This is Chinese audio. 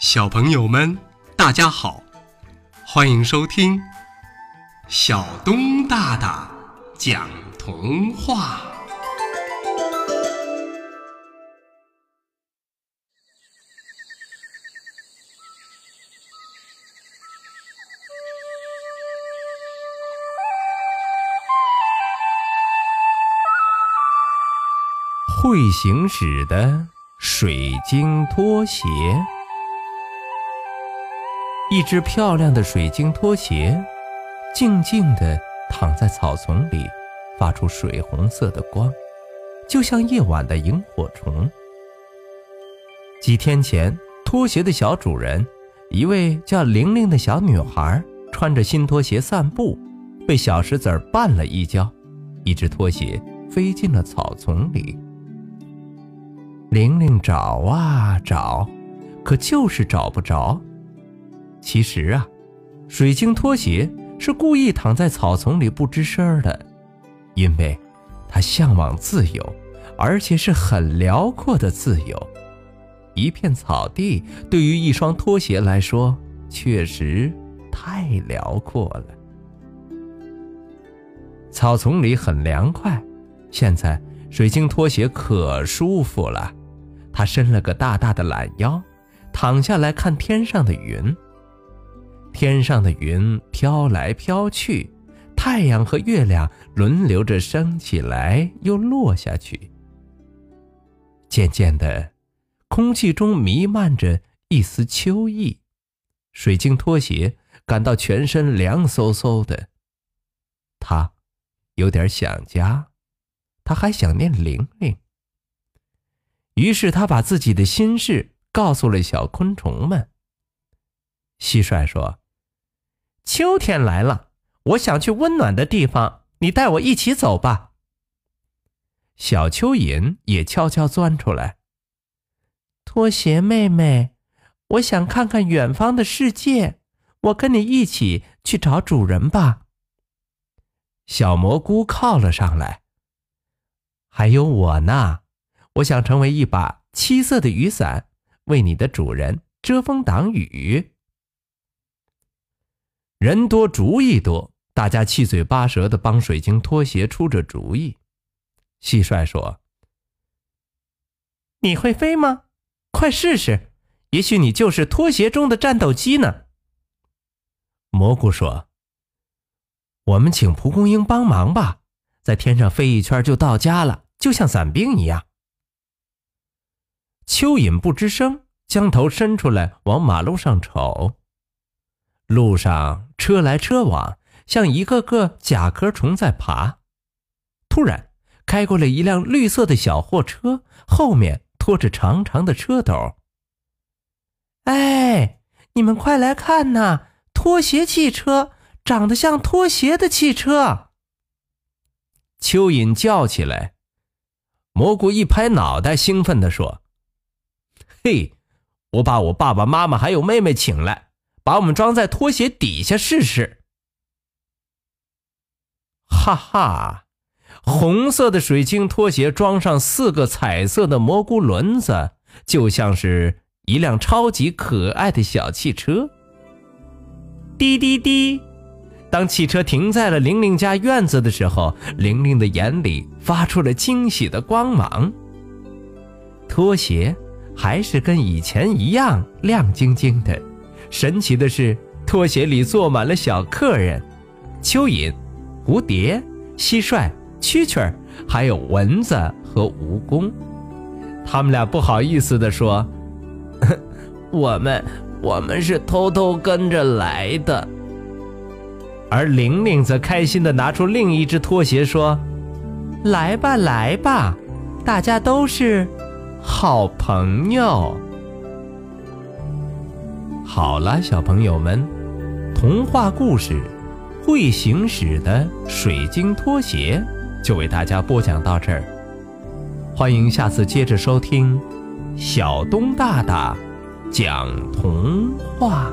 小朋友们，大家好，欢迎收听小东大大讲童话。会行驶的水晶拖鞋。一只漂亮的水晶拖鞋，静静地躺在草丛里，发出水红色的光，就像夜晚的萤火虫。几天前，拖鞋的小主人，一位叫玲玲的小女孩，穿着新拖鞋散步，被小石子绊了一跤，一只拖鞋飞进了草丛里。玲玲找啊找，可就是找不着。其实啊，水晶拖鞋是故意躺在草丛里不吱声的，因为它向往自由，而且是很辽阔的自由。一片草地对于一双拖鞋来说，确实太辽阔了。草丛里很凉快，现在水晶拖鞋可舒服了。它伸了个大大的懒腰，躺下来看天上的云。天上的云飘来飘去，太阳和月亮轮流着升起来又落下去。渐渐的，空气中弥漫着一丝秋意，水晶拖鞋感到全身凉飕飕的。他有点想家，他还想念玲玲。于是他把自己的心事告诉了小昆虫们。蟋蟀说。秋天来了，我想去温暖的地方，你带我一起走吧。小蚯蚓也悄悄钻出来。拖鞋妹妹，我想看看远方的世界，我跟你一起去找主人吧。小蘑菇靠了上来。还有我呢，我想成为一把七色的雨伞，为你的主人遮风挡雨。人多主意多，大家七嘴八舌的帮水晶拖鞋出着主意。蟋蟀说：“你会飞吗？快试试，也许你就是拖鞋中的战斗机呢。”蘑菇说：“我们请蒲公英帮忙吧，在天上飞一圈就到家了，就像伞兵一样。”蚯蚓不吱声，将头伸出来往马路上瞅。路上车来车往，像一个个甲壳虫在爬。突然，开过来一辆绿色的小货车，后面拖着长长的车斗。哎，你们快来看呐！拖鞋汽车，长得像拖鞋的汽车。蚯蚓叫起来。蘑菇一拍脑袋，兴奋地说：“嘿，我把我爸爸妈妈还有妹妹请来。”把我们装在拖鞋底下试试。哈哈，红色的水晶拖鞋装上四个彩色的蘑菇轮子，就像是一辆超级可爱的小汽车。滴滴滴，当汽车停在了玲玲家院子的时候，玲玲的眼里发出了惊喜的光芒。拖鞋还是跟以前一样亮晶晶的。神奇的是，拖鞋里坐满了小客人：蚯蚓、蝴蝶、蟋蟀、蛐蛐儿，还有蚊子和蜈蚣。他们俩不好意思地说：“我们，我们是偷偷跟着来的。”而玲玲则开心地拿出另一只拖鞋说：“来吧，来吧，大家都是好朋友。”好了，小朋友们，童话故事《会行驶的水晶拖鞋》就为大家播讲到这儿。欢迎下次接着收听小东大大讲童话。